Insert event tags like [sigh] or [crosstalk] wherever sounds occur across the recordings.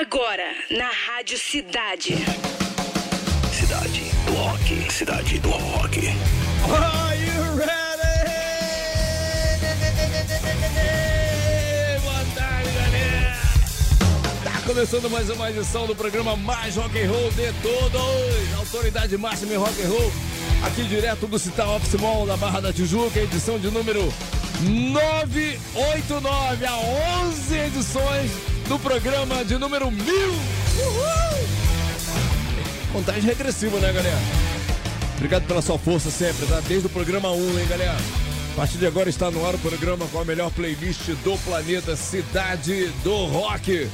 Agora, na Rádio Cidade. Cidade do Rock. Cidade do Rock. Are you ready? Boa tarde, galera. Tá começando mais uma edição do programa mais rock and roll de todos. Autoridade máxima em rock and roll. Aqui direto do Citar Office Mall da Barra da Tijuca, edição de número 989, a 11 edições do programa de número 1000. Uhul! Contagem regressiva, né, galera? Obrigado pela sua força sempre, tá? Desde o programa 1, hein, galera? A partir de agora está no ar o programa com a melhor playlist do planeta Cidade do Rock. É,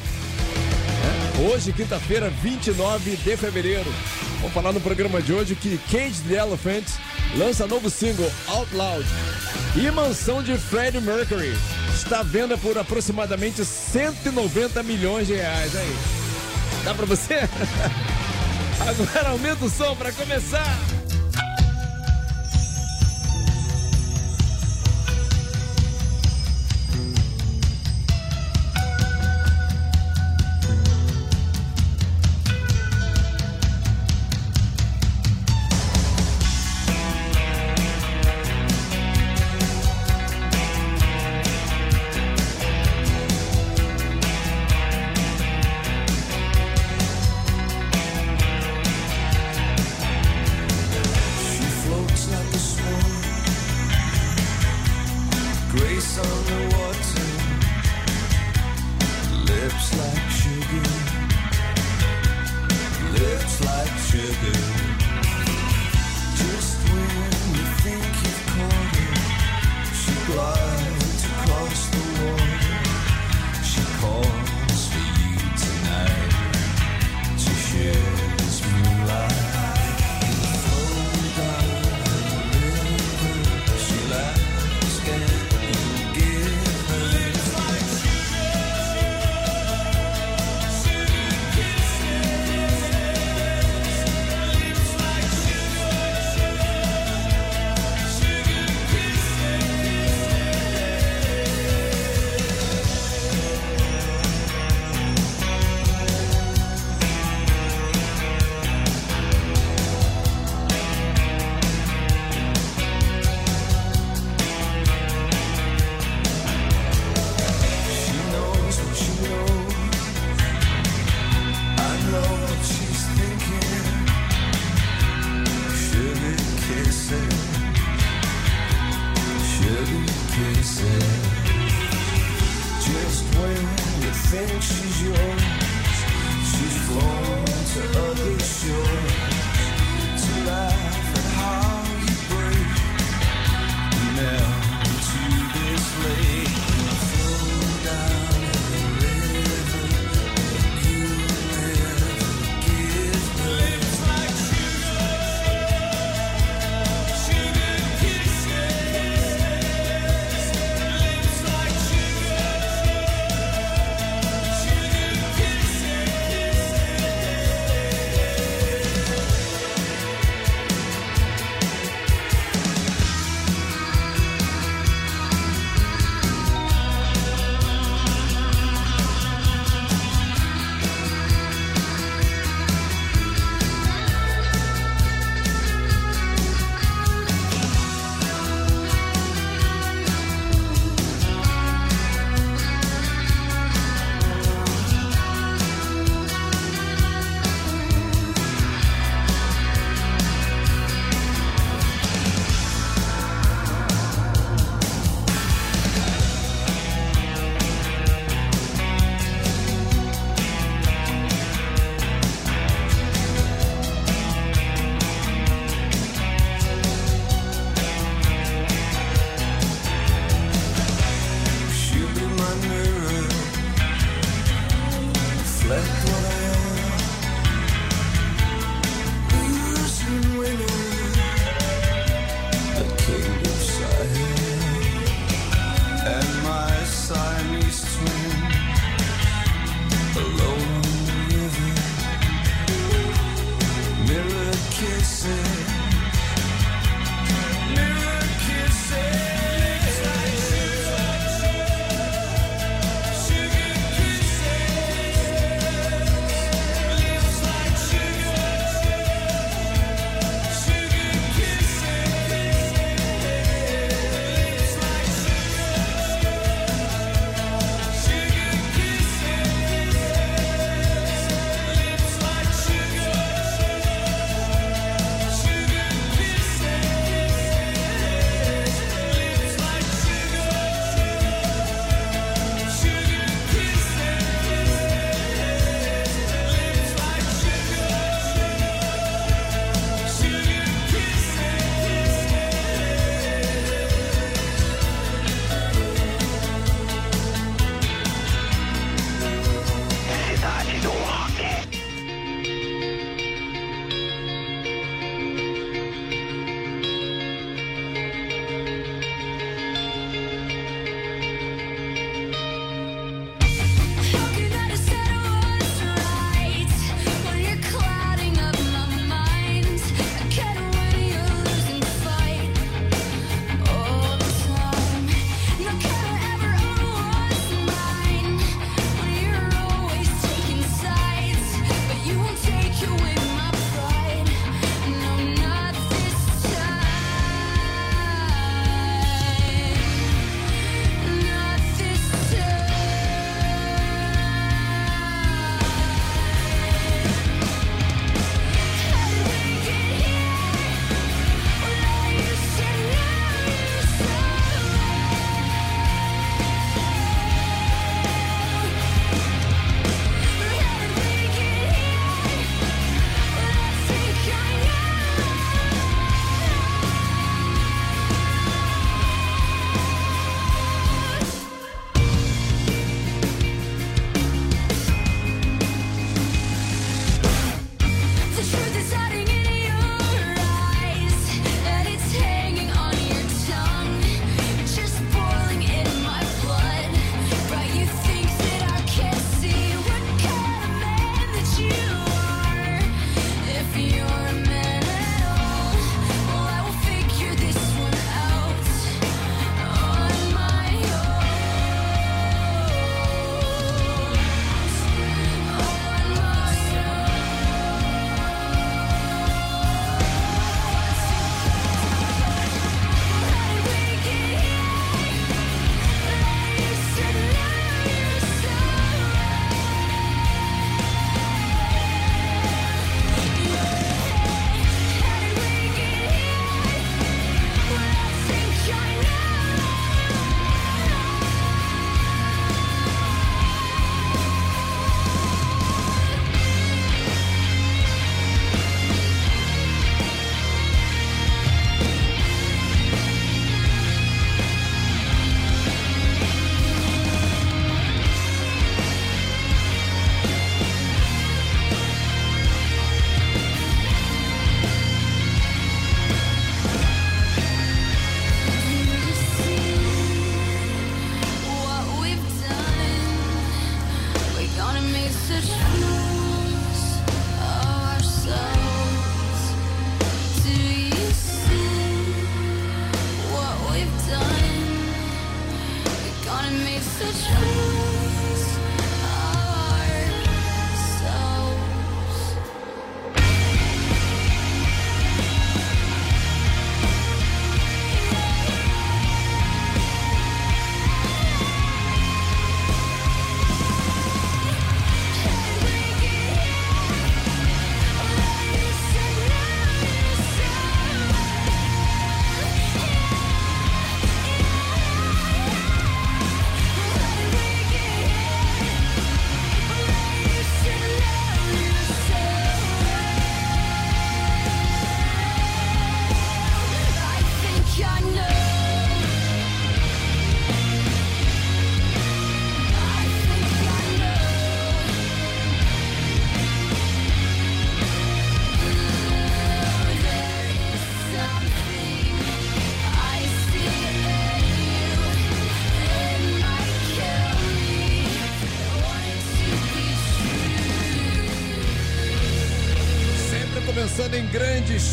Hoje, quinta-feira, 29 de fevereiro. Vamos falar no programa de hoje que Cage the Elephant lança novo single Out Loud. E mansão de Freddie Mercury está à venda por aproximadamente 190 milhões de reais. Aí, dá pra você? [laughs] Agora aumenta o som pra começar.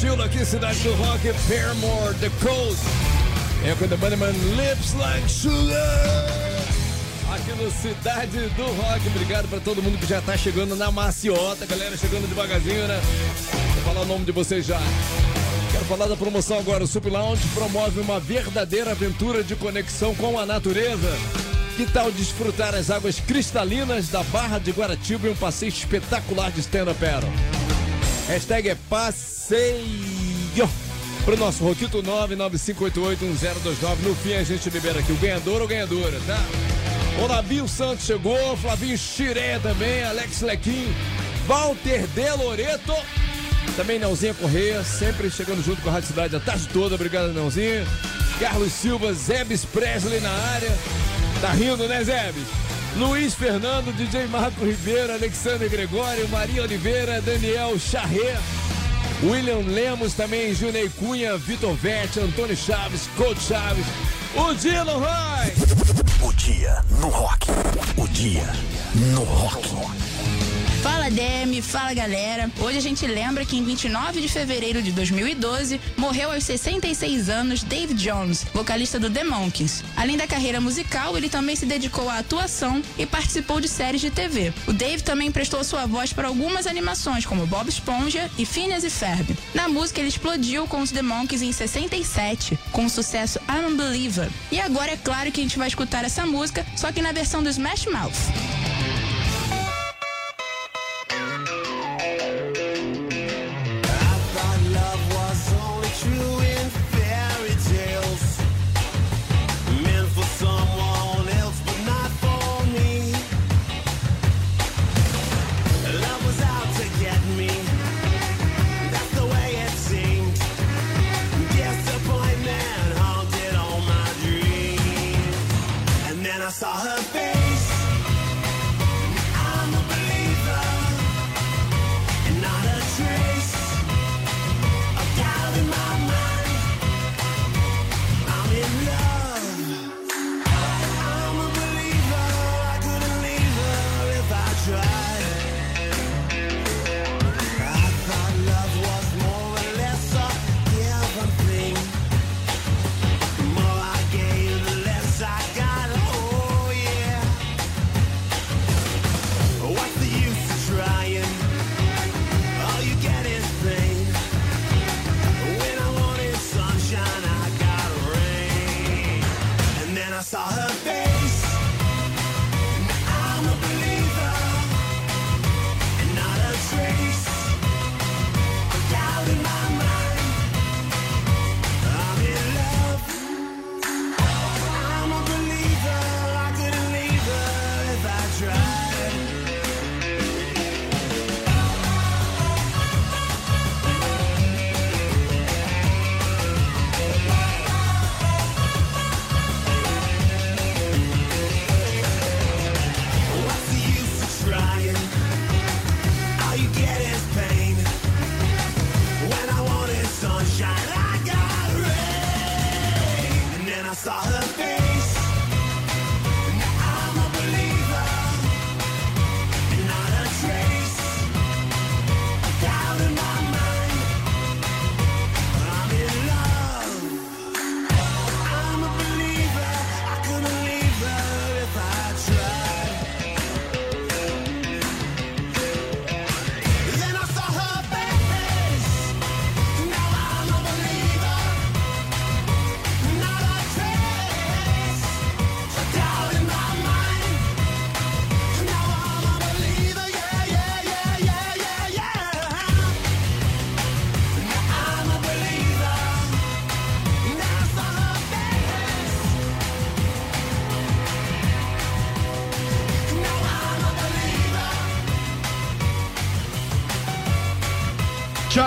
Estilo aqui, cidade do rock, Paramore, The Coast. É com The Bunnyman Lips Like Sugar. Aqui no Cidade do Rock. Obrigado pra todo mundo que já tá chegando na maciota. Galera chegando devagarzinho, né? Vou falar o nome de vocês já. Quero falar da promoção agora. O Sup Lounge promove uma verdadeira aventura de conexão com a natureza. Que tal desfrutar as águas cristalinas da Barra de Guaratiba e um passeio espetacular de stand-up? Hashtag é passeio pro nosso Roquito 995881029. No fim a gente libera aqui o ganhador ou ganhadora, tá? O Nabio Santos chegou, Flavinho Xiré também, Alex Lequim, Walter De Loreto, também Nelzinha Correia, sempre chegando junto com a Rádio Cidade a tarde toda. Obrigado, Nelzinha. Carlos Silva, Zebes Presley na área. Tá rindo, né, Zebes? Luiz Fernando, DJ Marco Ribeiro, Alexandre Gregório, Maria Oliveira, Daniel Charré, William Lemos também, Junei Cunha, Vitor Vete, Antônio Chaves, Coach Chaves, o Dino Roy! O dia no rock. O dia no rock. Fala Demi, fala galera. Hoje a gente lembra que em 29 de fevereiro de 2012 morreu aos 66 anos Dave Jones, vocalista do The Monkees. Além da carreira musical, ele também se dedicou à atuação e participou de séries de TV. O Dave também prestou sua voz para algumas animações como Bob Esponja e Phineas e Ferb. Na música ele explodiu com os The Monkees em 67, com o sucesso I'm a Believer. E agora é claro que a gente vai escutar essa música, só que na versão do Smash Mouth.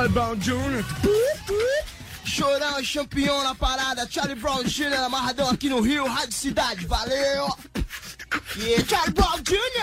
Charlie Brown Jr. Chorão é campeão na parada, Charlie Brown Jr. amarradão aqui no Rio, Rádio Cidade, valeu! Yeah, Charlie Brown Jr.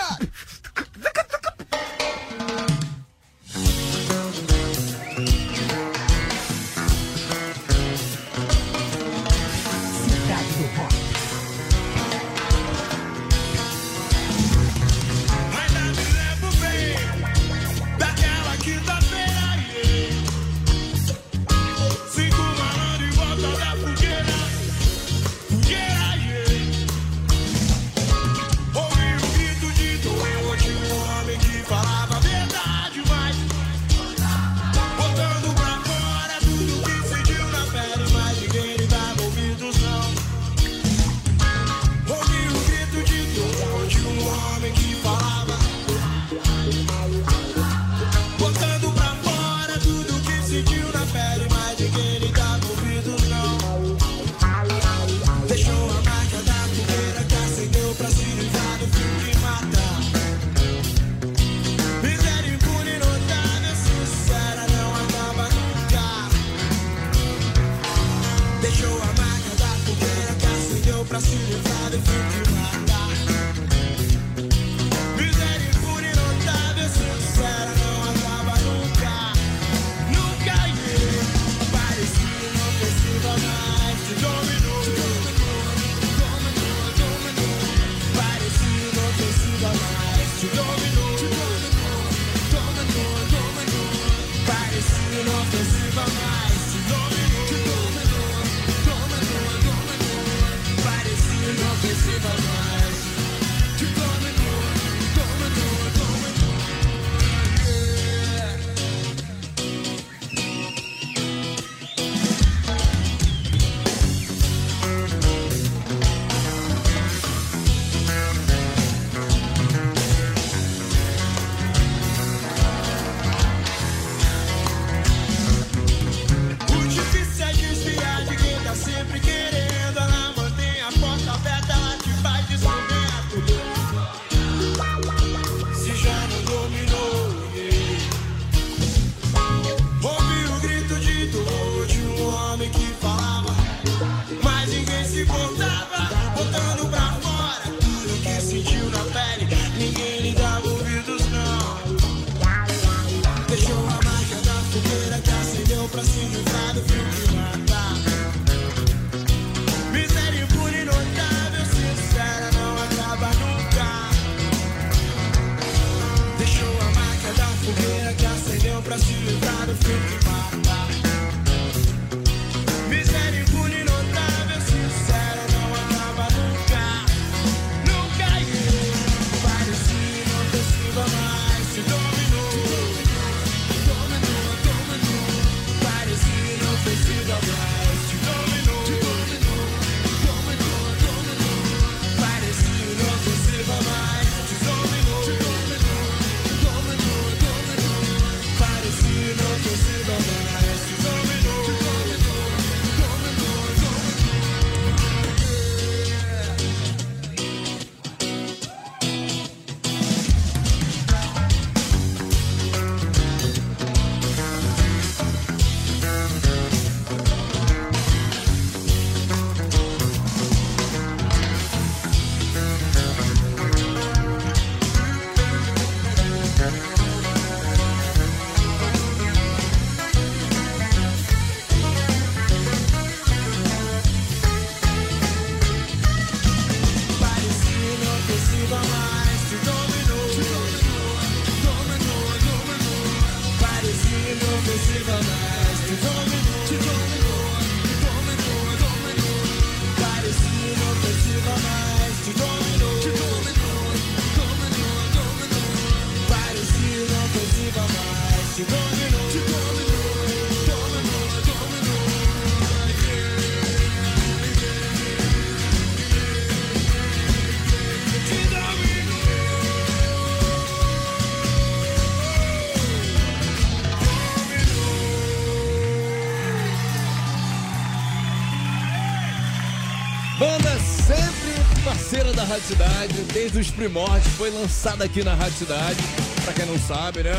desde os primórdios, foi lançada aqui na Rádio Cidade. Pra quem não sabe, né?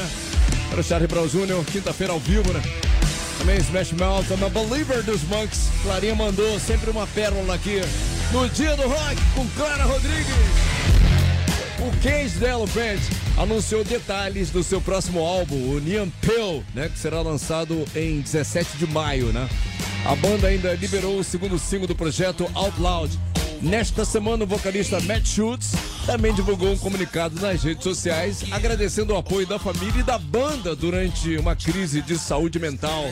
Era o Charlie Brown Jr., quinta-feira ao vivo, né? Também Smash Mouth, I'm a Believer dos Monks. Clarinha mandou sempre uma pérola aqui no Dia do Rock com Clara Rodrigues. O Case Delo Band anunciou detalhes do seu próximo álbum, o Neon Pill, né? Que será lançado em 17 de maio, né? A banda ainda liberou o segundo single do projeto Out Loud. Nesta semana, o vocalista Matt Schultz também divulgou um comunicado nas redes sociais agradecendo o apoio da família e da banda durante uma crise de saúde mental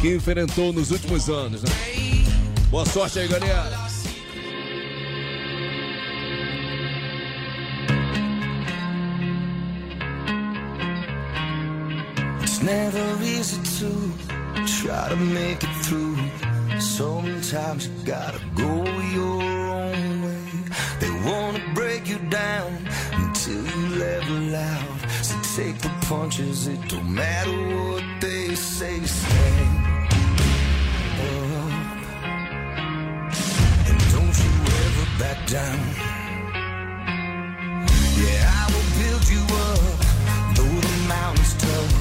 que enfrentou nos últimos anos. Né? Boa sorte aí, galera! Never easy to try to make it through. Sometimes you gotta go your punches, it don't matter what they say. Stand up. Oh. And don't you ever back down. Yeah, I will build you up. Though the mountain's tough,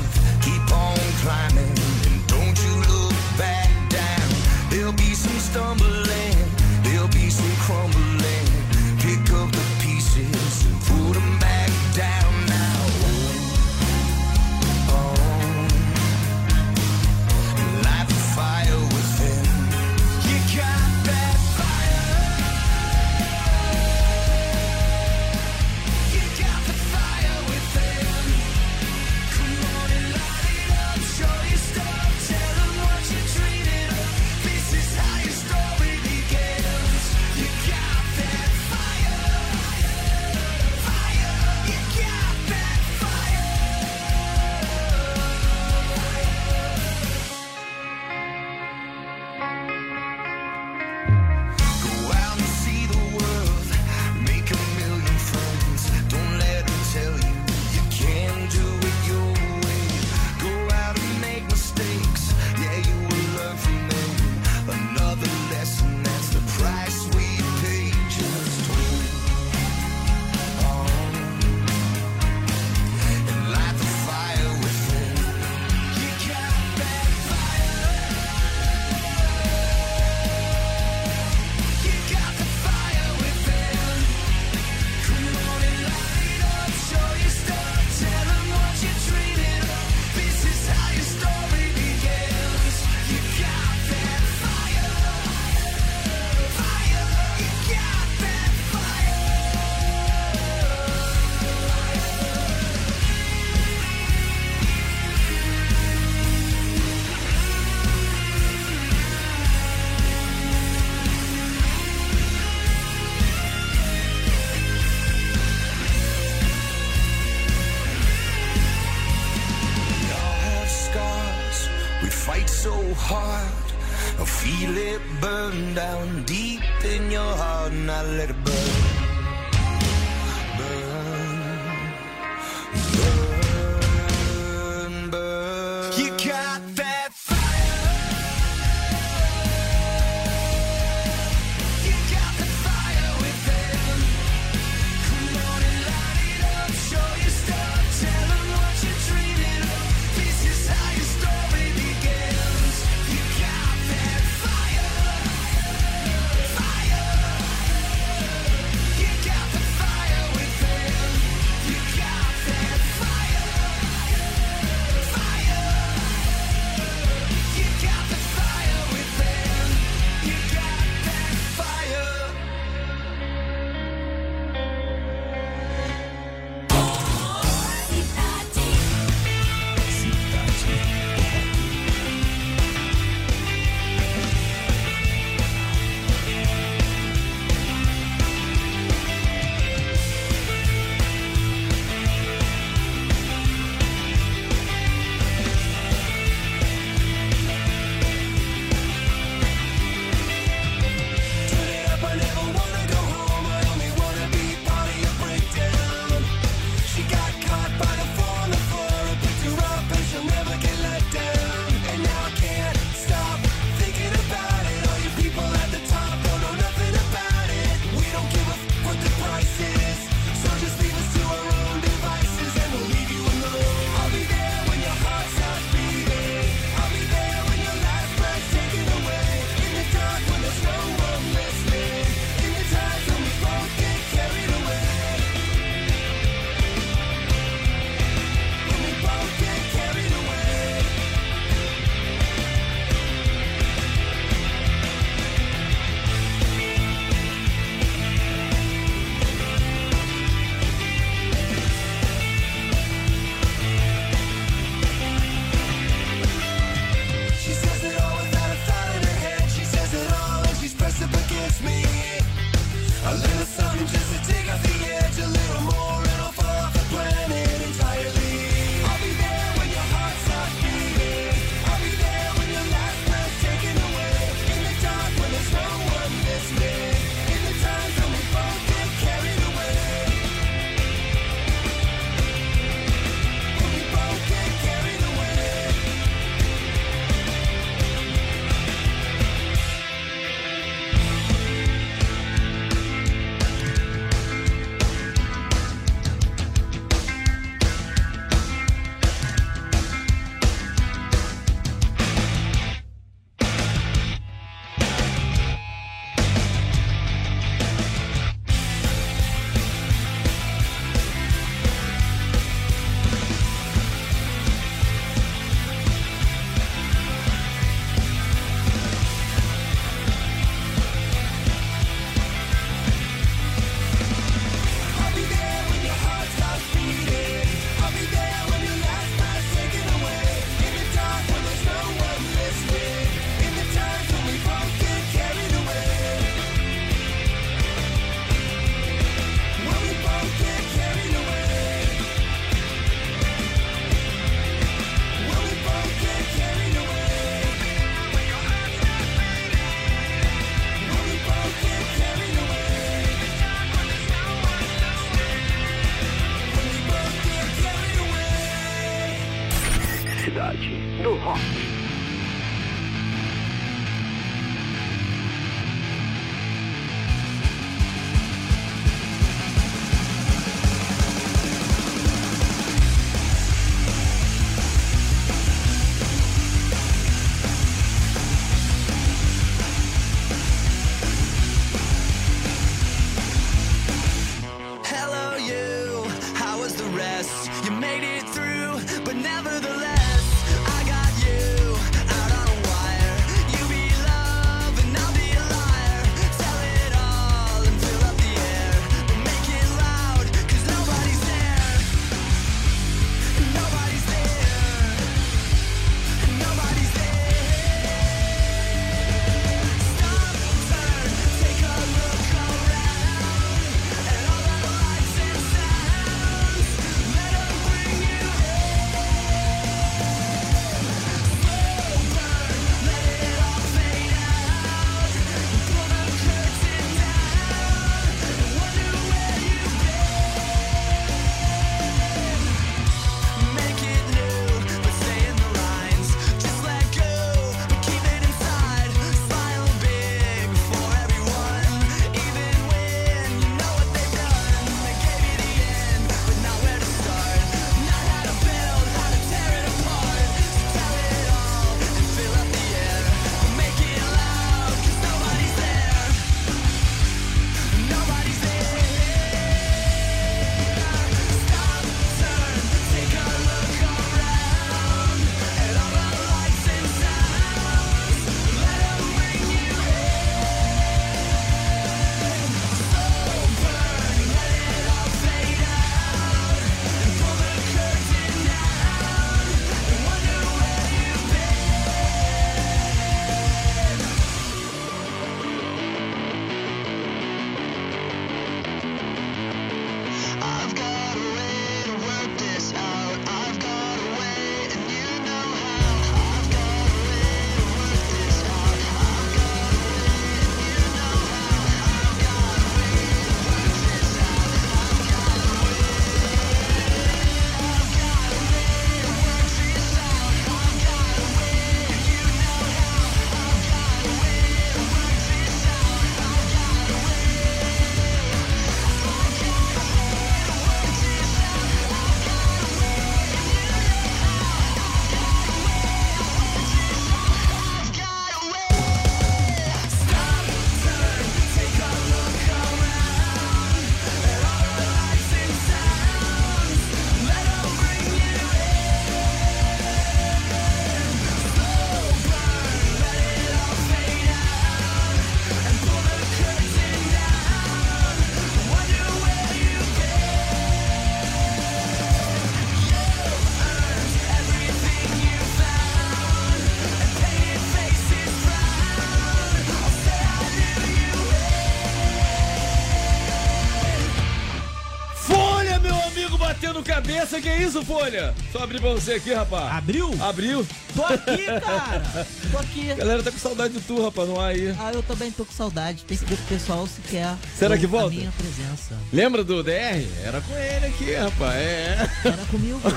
cabeça. Que isso, Folha? Só abrir pra você aqui, rapaz. Abriu? Abriu. Tô aqui, cara. [laughs] Tô aqui. Galera tá com saudade de tu, rapaz, não há aí. Ah, eu também tô com saudade. Tem que ver com o pessoal se quer. Será que volta? minha presença. Lembra do DR? Era com ele aqui, rapaz. É. Era comigo. [laughs]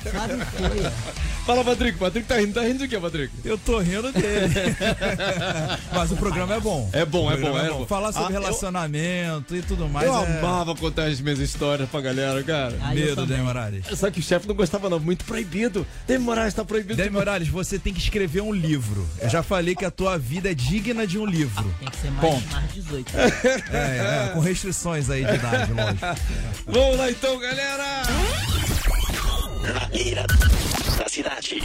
Que foi. Fala, Patrick. Patrick tá rindo. Tá rindo de quê, Patrick? Eu tô rindo dele. [laughs] Mas o programa é bom. É bom, O é bom, programa é bom. Falar sobre Ah, eu- relacionamento e tudo mais. Eu é... amava contar as minhas histórias pra galera, cara. Ah, eu Medo. Demi Morales. Só que o chefe não gostava, não. Muito proibido. Demi Moraes tá proibido. Demi de- Morales, você tem que escrever um livro. Eu já falei que a tua vida é digna de um livro. Tem que ser mais, Ponto. mais 18. [laughs] É, é, com restrições aí de idade, lógico. [laughs] Vamos lá então, galera! Na beira da cidade.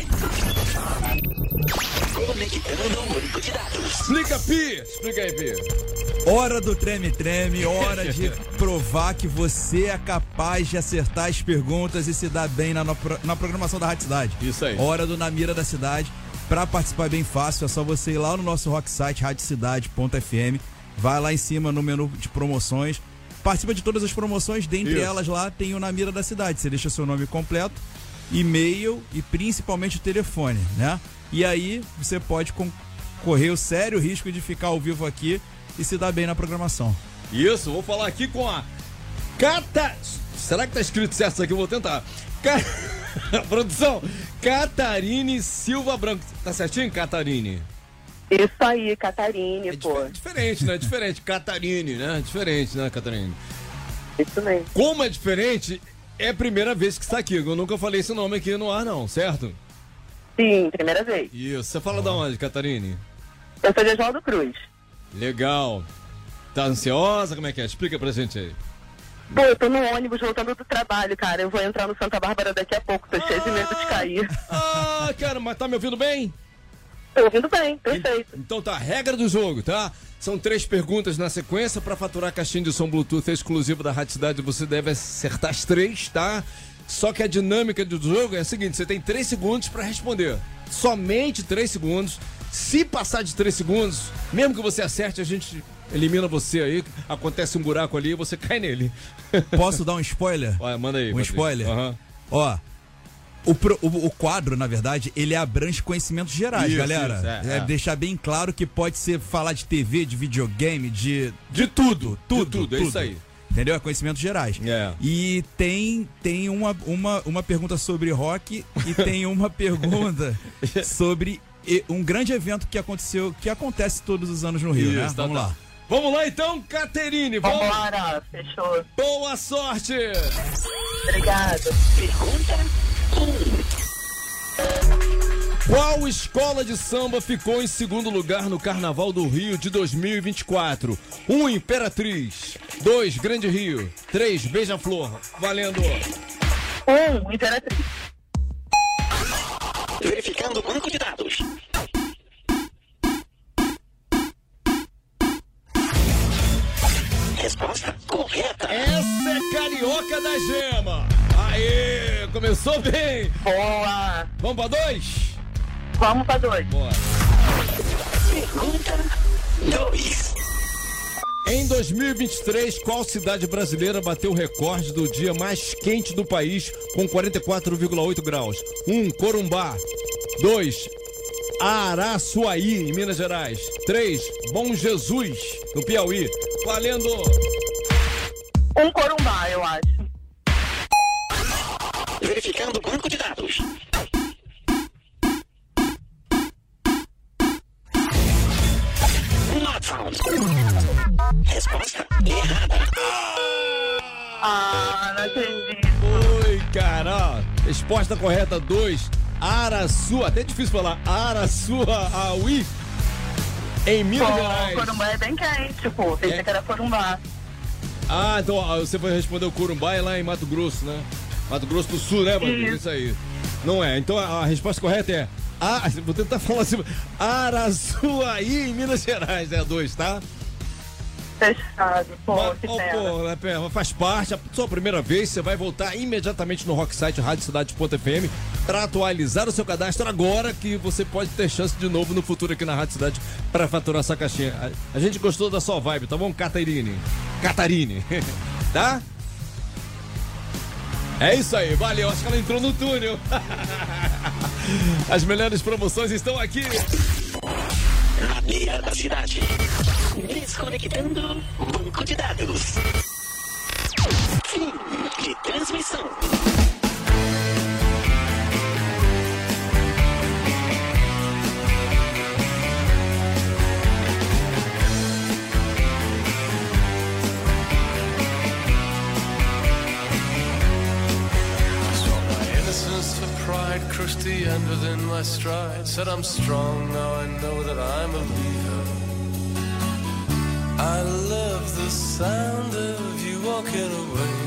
Conectando o banco de dados. Explica, Pi! Explica aí, Pi. Hora do treme-treme, hora de [laughs] provar que você é capaz de acertar as perguntas e se dar bem na, na, pro- na programação da Rádio Cidade. Isso aí. Hora do Na Mira da Cidade. Pra participar é bem fácil, é só você ir lá no nosso rock site, radiocidade.fm. Vai lá em cima no menu de promoções. Participa de todas as promoções, dentre Isso. elas lá tem o Na Mira da Cidade. Você deixa seu nome completo, e-mail e principalmente o telefone, né? E aí você pode correr o sério risco de ficar ao vivo aqui e se dar bem na programação. Isso, vou falar aqui com a Cata. Será que tá escrito certo isso aqui? Eu vou tentar. Ca- [laughs] Produção, Catarine Silva Branco. Tá certinho, Catarine? Isso aí, Catarine, É pô. difer- diferente, né? Diferente. Catarine, né? Diferente, né, Catarine? Isso mesmo. Como é diferente, é a primeira vez que está aqui. Eu nunca falei esse nome aqui no ar, não, certo? Sim, primeira vez. Isso. Você fala da onde, Catarine? Eu sou de Oswaldo Cruz. Legal. Tá ansiosa? Como é que é? Explica pra gente aí. Pô, eu tô no ônibus voltando do trabalho, cara. Eu vou entrar no Santa Bárbara daqui a pouco. Tô cheio de medo de cair. Ah, cara, mas tá me ouvindo bem? Tô ouvindo bem, perfeito. Então tá, regra do jogo, tá? São três perguntas na sequência para faturar a caixinha de som Bluetooth exclusivo da Rádio Cidade. Você deve acertar as três, tá? Só que a dinâmica do jogo é a seguinte: você tem três segundos para responder. Somente três segundos. Se passar de três segundos, mesmo que você acerte, a gente elimina você aí. Acontece um buraco ali e você cai nele. Posso dar um spoiler? Olha, manda aí. Um Patrick. spoiler? Aham. Ó. O, pro- o- o quadro, na verdade, ele abrange conhecimentos gerais, Isso, galera. isso, é, é, é. deixar bem claro que pode ser falar de TV, de videogame, de. De tudo, Tudo, de tudo, é isso aí. Entendeu? É conhecimentos gerais. É. E tem, tem uma, uma, uma pergunta sobre rock e tem [laughs] uma pergunta sobre um grande evento que aconteceu, que acontece todos os anos no Rio, né? Isso, tá, Vamos tá. lá. Vamos lá então, Caterine. Vamos. Vambora, fechou. Boa sorte! Obrigada. Qual escola de samba ficou em segundo lugar no Carnaval do Rio de 2024? 1. Um, Imperatriz. 2. Grande Rio. 3. Beija-Flor. Valendo. Um, Imperatriz. Verificando o banco de dados. Resposta correta. Essa é Carioca da Gema. Aê, começou bem. Boa. Vamos pra dois? Vamos pra dois. Bora. Pergunta 2. Em 2023, qual cidade brasileira bateu o recorde do dia mais quente do país com 44,8 graus? 1. Um, Corumbá. 2. Araçuaí, em Minas Gerais. 3. Bom Jesus, no Piauí. Valendo! Um corumbá, eu acho. Verificando o banco de dados. Not found. Resposta errada. Ah, não acredito. Oi, cara. Resposta correta 2. Araçua. Até difícil falar. Araçuaí. Em Minas Pô, Gerais. corumbá é bem quente, pô. Pensei É. que era corumbá. Ah, então ó, você vai responder o Corumbá é lá em Mato Grosso, né? Mato Grosso do Sul, né, Bandido? Isso. Isso aí. Não é. Então a, resposta correta é. Ah, [laughs] vou tentar falar assim. Araçuaí, em Minas Gerais, é a 2, tá? Fechado. Pô, Mas, que pena. pô, é, pé, faz parte, a sua primeira vez, você vai voltar imediatamente no Rocksite Radiocidade.fm para atualizar o seu cadastro agora que você pode ter chance de novo no futuro aqui na Rádio Cidade para faturar essa caixinha. A, a gente gostou da sua vibe, tá bom, Catarine? Catarine, [laughs] tá? É isso aí, valeu, acho que ela entrou no túnel. [laughs] As melhores promoções estão aqui. Na beira da cidade. Desconectando banco de dados. Fim de transmissão. The end within my stride. Said I'm strong, now I know that I'm a leader. I love the sound of you walking away,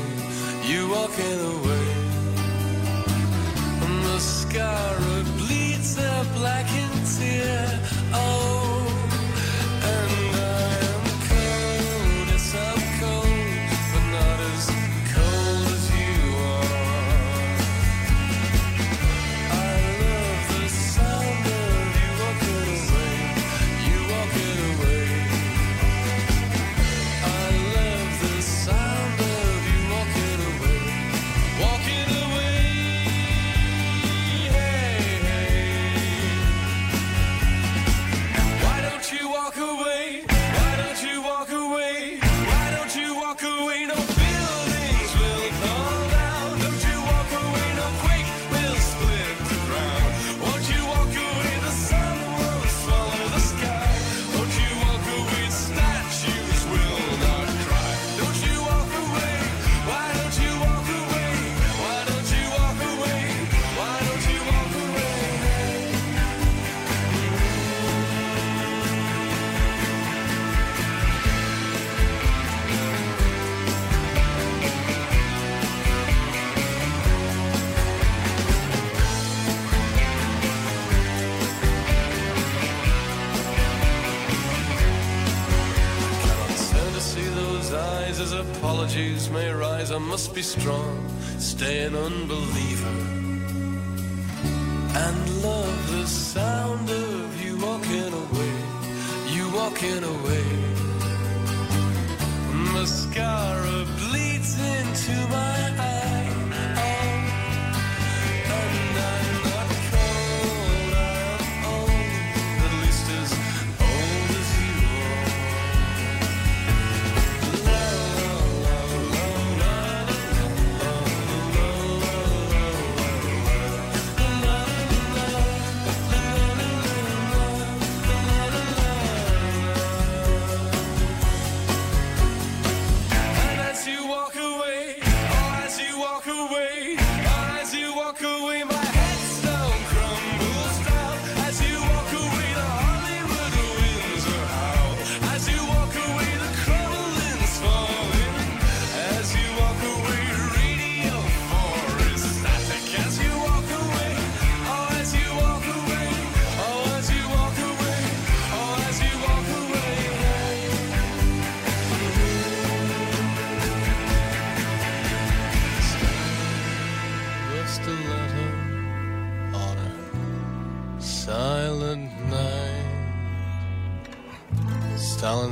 you walking away. And the scar bleeds a blackened tear. Oh, strong, stay an unbeliever, and love the sun.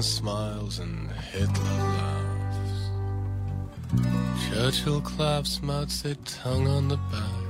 Stalin smiles and Hitler laughs. Churchill claps Mao Zedong on the back.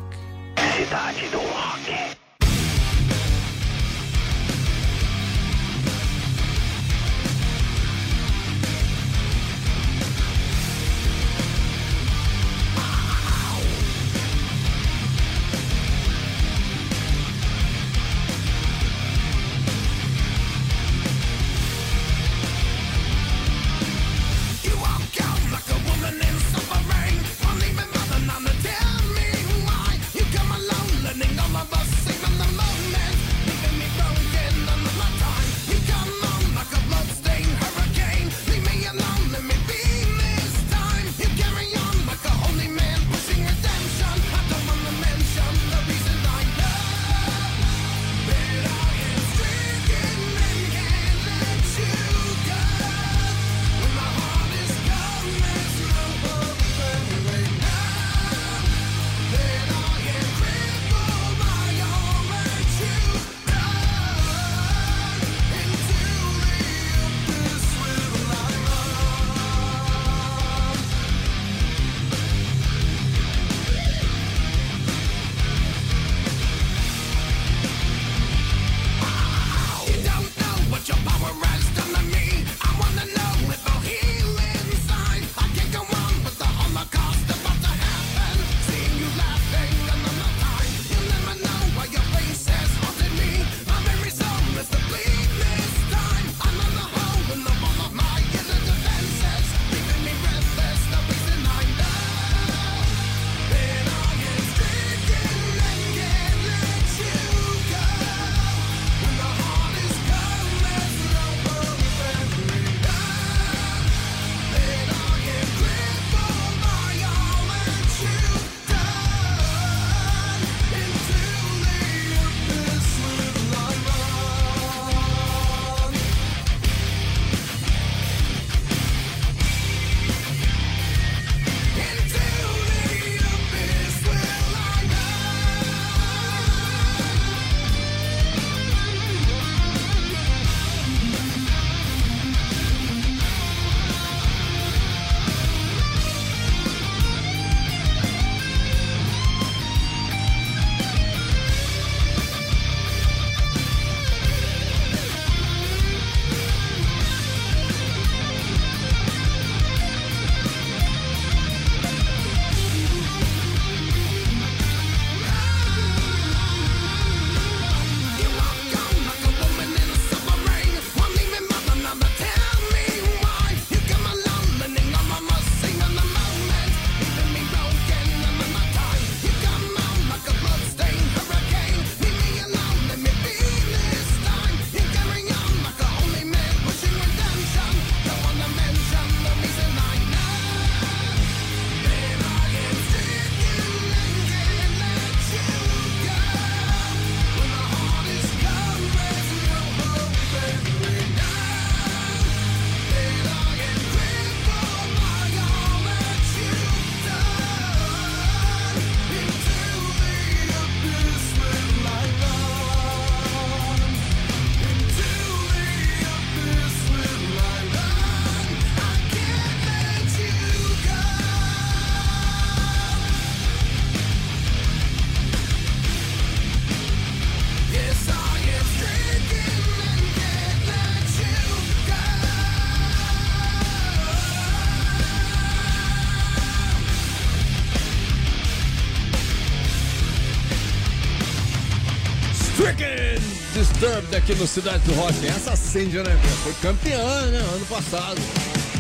Aqui no Cidade do Rock. Essa acende, né? Foi campeã, né? Ano passado.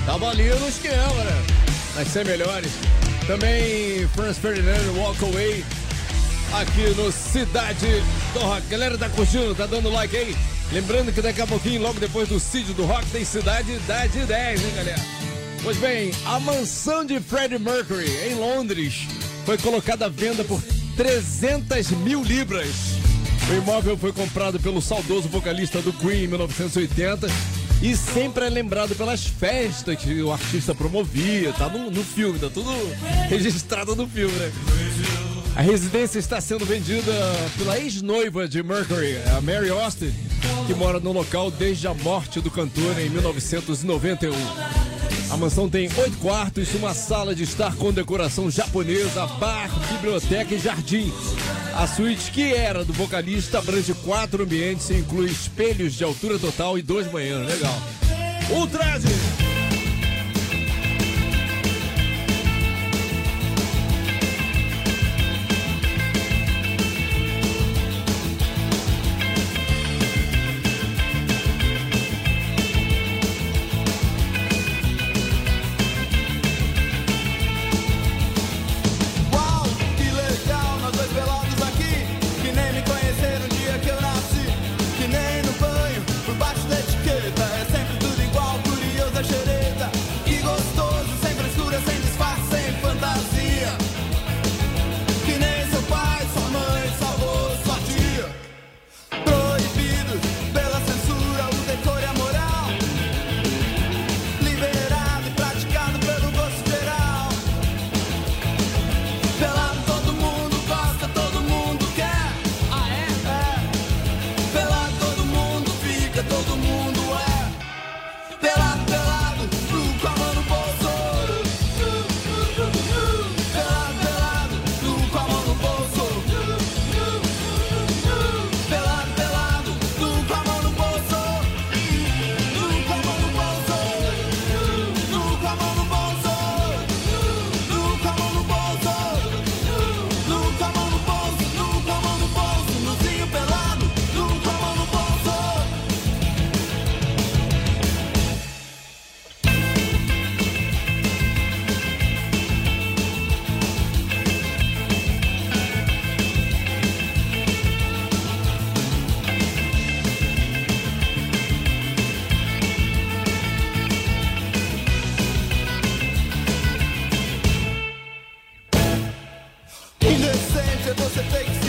Tava ali no esquema, né? Nas 100 melhores. Também Franz Ferdinand Walk Away aqui no Cidade do Rock. Galera, tá curtindo? Tá dando like aí? Lembrando que daqui a pouquinho, logo depois do Cid do Rock, tem Cidade da de 10, hein, galera? Pois bem, a mansão de Freddie Mercury em Londres foi colocada à venda por 300 mil libras. O imóvel foi comprado pelo saudoso vocalista do Queen em 1980 e sempre é lembrado pelas festas que o artista promovia. Tá no, no filme, tá tudo registrado no filme, né? A residência está sendo vendida pela ex-noiva de Mercury, a Mary Austin, que mora no local desde a morte do cantor em 1991. A mansão tem oito quartos, uma sala de estar com decoração japonesa, bar, biblioteca e jardim. A suíte que era do vocalista abrange quatro ambientes e inclui espelhos de altura total e dois banheiros. Legal. Ultraje! Uau, Indecente é você ter que ficar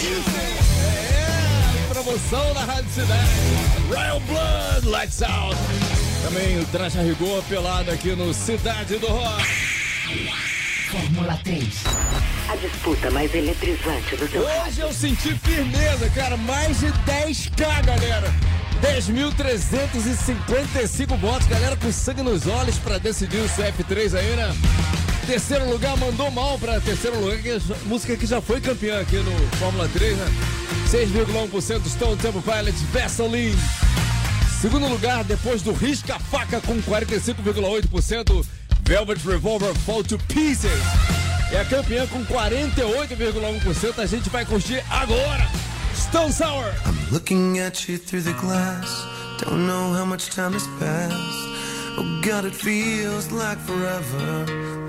É, promoção na Rádio Cidade. Royal Blood, Lights Out. Também o Traje a Rigor pelado aqui no Cidade do Rock. Fórmula 3. A disputa mais eletrizante do seu Hoje eu senti firmeza, cara. Mais de 10k, galera. 10.355 votos, galera com sangue nos olhos pra decidir o CF3 aí, né? Terceiro lugar, mandou mal pra terceiro lugar, que é música que já foi campeã aqui no Fórmula 3, né? 6,1% Stone Temple Pilots, Vaseline. Segundo lugar, depois do Risca Faca com 45,8%, Velvet Revolver Fall to Pieces. É a campeã com 48,1%. A gente vai curtir agora. Stone Sour. Looking at you through the glass, don't know how much time has passed. Oh God, it feels like forever.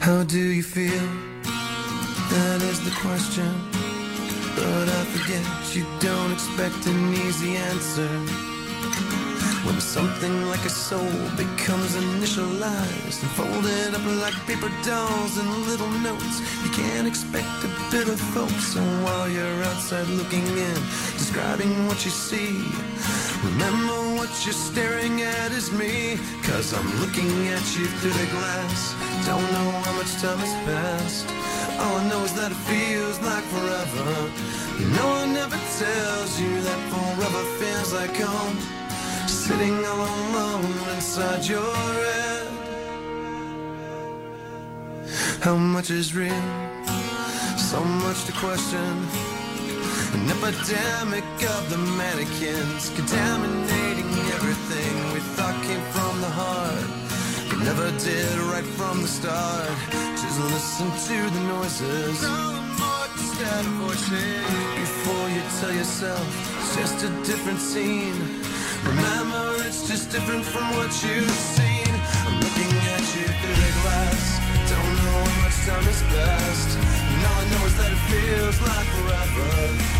How do you feel? That is the question. But I forget you don't expect an easy answer. When something like a soul becomes initialized and folded up like paper dolls and little notes, you can't expect a bit of folks. So while you're outside looking in, describing what you see, remember what you're staring at is me. Cause I'm looking at you through the glass. Don't know how much time has passed. All I know is that it feels like forever. No one ever tells you that forever feels like home. Sitting all alone inside your head. How much is real? So much to question. An epidemic of the mannequins contaminating everything we thought came from the heart. But never did right from the start. Just listen to the noises. Before you tell yourself it's just a different scene. Remember, it's just different from what you've seen. I'm looking at you through the glass. Don't know how much time has passed. And all I know is that it feels like forever.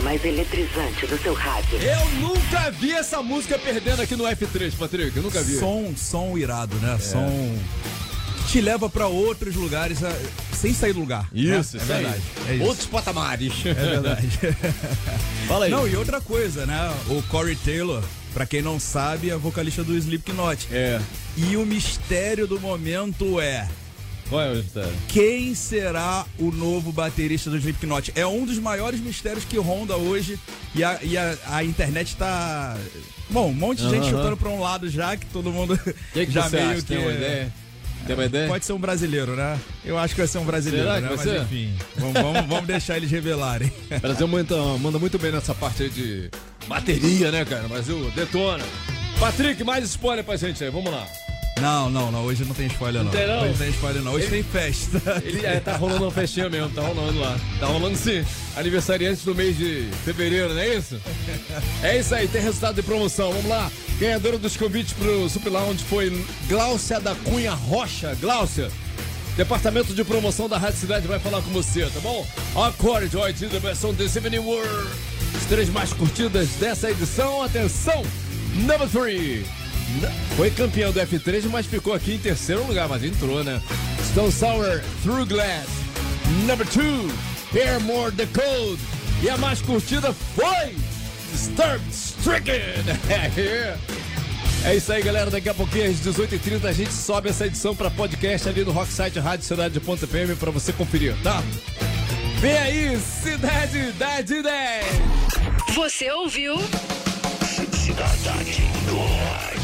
Mais eletrizante do seu rádio. Eu nunca vi essa música perdendo aqui no F3, Patrick. Eu nunca vi. Som, som irado, É. né? Som que te leva pra outros lugares a- sem sair do lugar. né? Isso, é isso aí. verdade. É isso. Outros patamares. É verdade. [laughs] Fala aí. Não, e outra coisa, né? O Corey Taylor, pra quem não sabe, é vocalista do Slipknot. É. E o mistério do momento é Qual é o mistério? quem será o novo baterista do Slipknot? É um dos maiores mistérios que ronda hoje e a, e a, a internet tá. Bom, um monte de gente chutando pra um lado já, que todo mundo que, que [laughs] já meio acha? que. Tem uma ideia? Tem uma ideia? Pode ser um brasileiro, né? Eu acho que vai ser um brasileiro, Será que né? vai Mas ser? enfim, vamos, vamos, vamos deixar eles revelarem. O [laughs] Brasil manda, manda muito bem nessa parte aí de bateria, né, cara? O Brasil detona. Patrick, mais spoiler pra gente aí, vamos lá. Não, não, não. Hoje não tem spoiler, não. tem, não? Hoje não tem spoiler, não. Hoje tem festa. Ele é, tá rolando uma festinha mesmo, tá rolando lá. Tá rolando sim. Aniversariantes do mês de fevereiro, não é isso? É isso aí, tem resultado de promoção. Vamos lá. Ganhadora dos convites pro Super Lounge foi Gláucia da Cunha Rocha. Gláucia, departamento de promoção da Rádio Cidade vai falar com você, tá bom? Acorde Joy da versão This Evening World. As três mais curtidas dessa edição. Atenção! Number 3. Foi campeão do F3, mas ficou aqui em terceiro lugar, mas entrou, né? Stone Sour Through Glass. Number 2, Paramore The Code. E a mais curtida foi Disturbed Stricken. [laughs] É isso aí, galera. Daqui a pouquinho, às 18h30, a gente sobe essa edição para podcast ali no Rocksite Rádio Cidade de Ponta PM para você conferir, tá? Vem aí, Cidade da 10. Você ouviu? Cidade do Rádio.